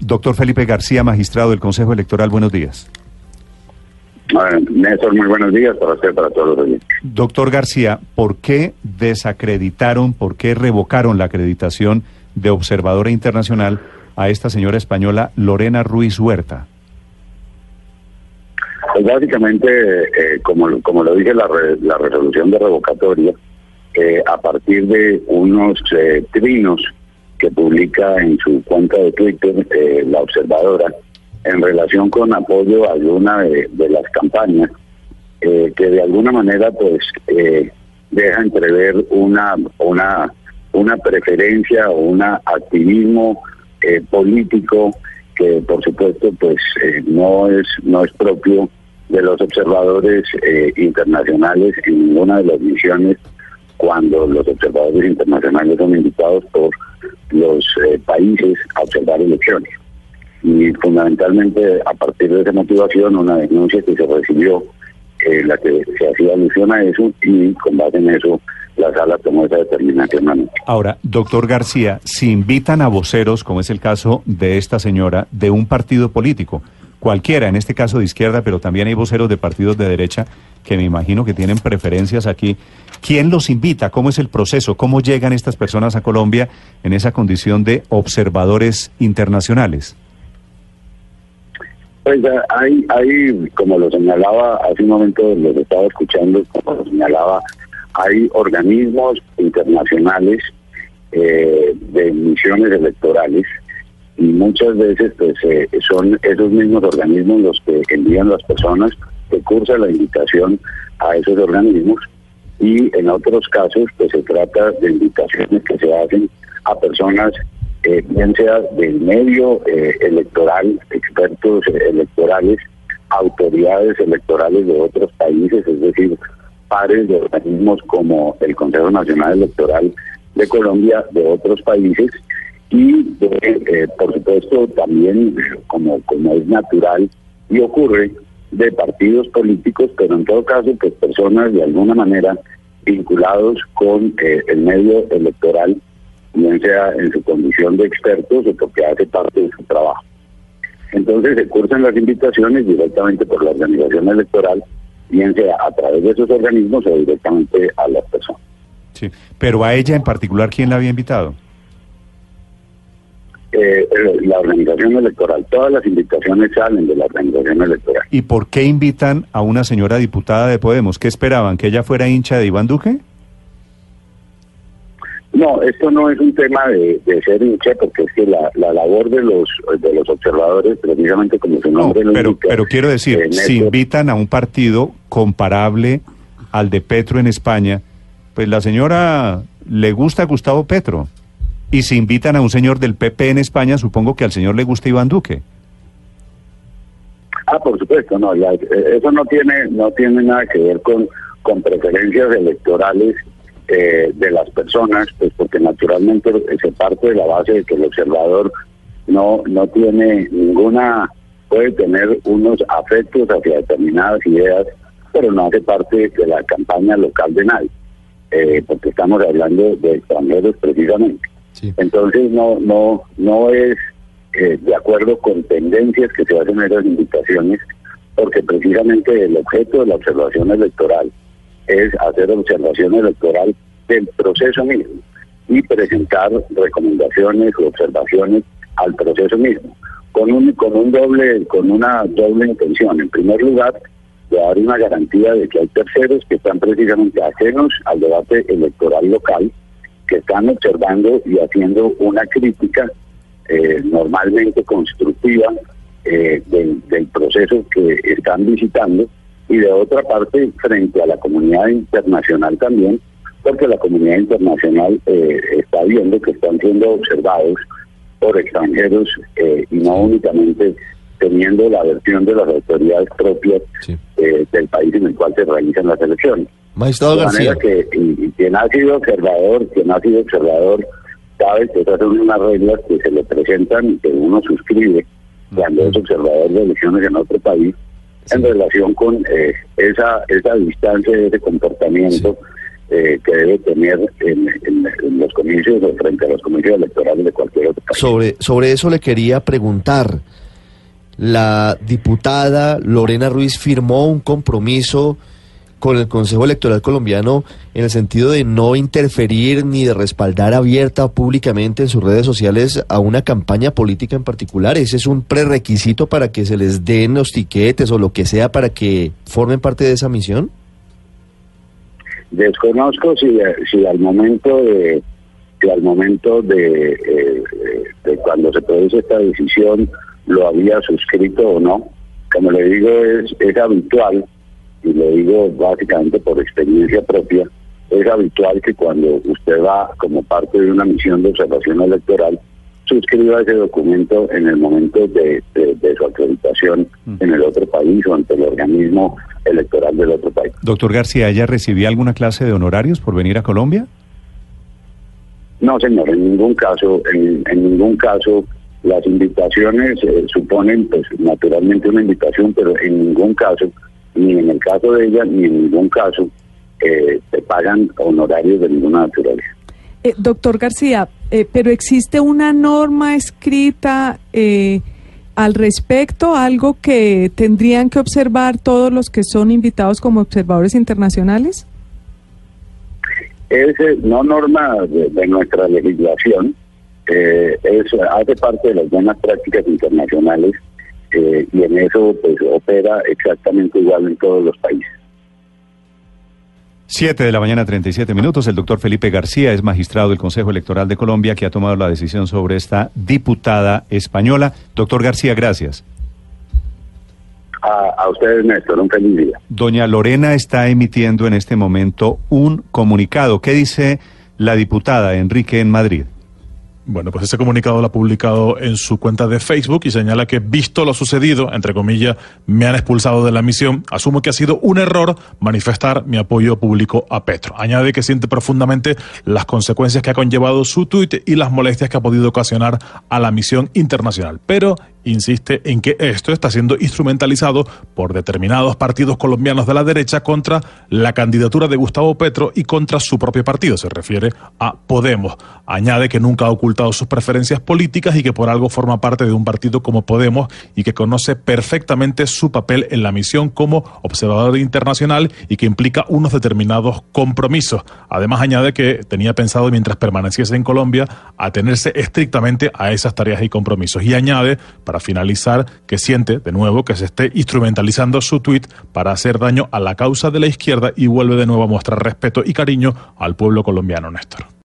Doctor Felipe García, magistrado del Consejo Electoral, buenos días. Uh, Néstor, muy buenos días para usted, para todos los oyentes. Doctor García, ¿por qué desacreditaron, por qué revocaron la acreditación de observadora internacional a esta señora española Lorena Ruiz Huerta? Pues básicamente, eh, como, como lo dije, la, re- la resolución de revocatoria, eh, a partir de unos eh, trinos que publica en su cuenta de Twitter eh, la observadora, en relación con apoyo a alguna de, las campañas, eh, que de alguna manera pues eh, deja entrever una, una, una preferencia o un activismo eh, político que por supuesto pues no es no es propio de los observadores internacionales en ninguna de las misiones cuando los observadores internacionales son invitados por los eh, países a observar elecciones. Y fundamentalmente a partir de esa motivación, una denuncia que se recibió, eh, la que se hacía alusión a eso, y con base en eso la sala tomó esa determinación. Ahora, doctor García, si invitan a voceros, como es el caso de esta señora, de un partido político, cualquiera, en este caso de izquierda, pero también hay voceros de partidos de derecha que me imagino que tienen preferencias aquí, ¿quién los invita? ¿Cómo es el proceso? ¿Cómo llegan estas personas a Colombia en esa condición de observadores internacionales? Pues eh, hay, hay, como lo señalaba hace un momento, lo que estaba escuchando, como lo señalaba, hay organismos internacionales eh, de misiones electorales y muchas veces pues eh, son esos mismos organismos los que envían las personas que cursan la invitación a esos organismos y en otros casos pues se trata de invitaciones que se hacen a personas eh, bien sea del medio eh, electoral, expertos electorales, autoridades electorales de otros países, es decir, pares de organismos como el Consejo Nacional Electoral de Colombia, de otros países, y de, eh, por supuesto también, eh, como, como es natural y ocurre, de partidos políticos, pero en todo caso, pues personas de alguna manera vinculados con eh, el medio electoral bien sea en su condición de expertos o porque hace parte de su trabajo. Entonces se cursan las invitaciones directamente por la organización electoral, bien sea a través de esos organismos o directamente a las personas. Sí. Pero a ella en particular, ¿quién la había invitado? Eh, la organización electoral, todas las invitaciones salen de la organización electoral. ¿Y por qué invitan a una señora diputada de Podemos? ¿Qué esperaban? ¿Que ella fuera hincha de Iván Duque? No, esto no es un tema de, de ser hincha, porque es que la, la labor de los de los observadores, precisamente como su No, nombre lo pero, indica, pero quiero decir, eh, si Néstor, invitan a un partido comparable al de Petro en España, pues la señora le gusta a Gustavo Petro. Y si invitan a un señor del PP en España, supongo que al señor le gusta Iván Duque. Ah, por supuesto, no, ya, eh, eso no tiene no tiene nada que ver con, con preferencias electorales eh, de las personas, pues porque naturalmente se parte de la base de que el observador no no tiene ninguna, puede tener unos afectos hacia determinadas ideas, pero no hace parte de la campaña local de nadie, eh, porque estamos hablando de extranjeros precisamente. Entonces no no no es eh, de acuerdo con tendencias que se hacen en esas invitaciones, porque precisamente el objeto de la observación electoral es hacer observación electoral del proceso mismo y presentar recomendaciones o observaciones al proceso mismo, con un con un doble con una doble intención. En primer lugar, de dar una garantía de que hay terceros que están precisamente ajenos al debate electoral local que están observando y haciendo una crítica eh, normalmente constructiva eh, del, del proceso que están visitando y de otra parte frente a la comunidad internacional también, porque la comunidad internacional eh, está viendo que están siendo observados por extranjeros eh, y no únicamente teniendo la versión de las autoridades propias del país en el cual se realizan las elecciones. Magistrado de García. que y- y quien ha sido observador, quien ha sido observador, sabe que esas son unas reglas que se le presentan y que uno suscribe cuando es observador de elecciones en otro país en relación con eh, esa esa distancia, ese comportamiento eh, que debe tener en, en- en los comicios o frente a los comicios electorales de cualquier otro país. Sobre, sobre eso le quería preguntar. La diputada Lorena Ruiz firmó un compromiso con el Consejo Electoral colombiano en el sentido de no interferir ni de respaldar abierta o públicamente en sus redes sociales a una campaña política en particular. Ese es un prerequisito para que se les den los tiquetes o lo que sea para que formen parte de esa misión. Desconozco si, al momento de al momento de, eh, de cuando se produce esta decisión lo había suscrito o no. Como le digo, es, es habitual, y lo digo básicamente por experiencia propia, es habitual que cuando usted va como parte de una misión de observación electoral, suscriba ese documento en el momento de, de- de su acreditación en el otro país o ante el organismo electoral del otro país. Doctor García, ¿ella recibía alguna clase de honorarios por venir a Colombia? No, señor, en ningún caso, en, en ningún caso las invitaciones eh, suponen, pues, naturalmente una invitación, pero en ningún caso, ni en el caso de ella, ni en ningún caso, eh, te pagan honorarios de ninguna naturaleza. Eh, doctor García, eh, pero existe una norma escrita eh, al respecto, algo que tendrían que observar todos los que son invitados como observadores internacionales. Es eh, no norma de, de nuestra legislación, eh, es, hace parte de las buenas prácticas internacionales eh, y en eso pues opera exactamente igual en todos los países. 7 de la mañana, 37 minutos. El doctor Felipe García es magistrado del Consejo Electoral de Colombia que ha tomado la decisión sobre esta diputada española. Doctor García, gracias. A, a ustedes, Néstor, un feliz día. Doña Lorena está emitiendo en este momento un comunicado. ¿Qué dice la diputada Enrique en Madrid? Bueno, pues ese comunicado lo ha publicado en su cuenta de Facebook y señala que, visto lo sucedido, entre comillas, me han expulsado de la misión. Asumo que ha sido un error manifestar mi apoyo público a Petro. Añade que siente profundamente las consecuencias que ha conllevado su tuit y las molestias que ha podido ocasionar a la misión internacional. Pero insiste en que esto está siendo instrumentalizado por determinados partidos colombianos de la derecha contra la candidatura de Gustavo Petro y contra su propio partido. Se refiere a Podemos. Añade que nunca ha ocultado sus preferencias políticas y que por algo forma parte de un partido como Podemos y que conoce perfectamente su papel en la misión como observador internacional y que implica unos determinados compromisos. Además añade que tenía pensado mientras permaneciese en Colombia atenerse estrictamente a esas tareas y compromisos. Y añade, finalizar, que siente de nuevo que se esté instrumentalizando su tuit para hacer daño a la causa de la izquierda y vuelve de nuevo a mostrar respeto y cariño al pueblo colombiano, Néstor.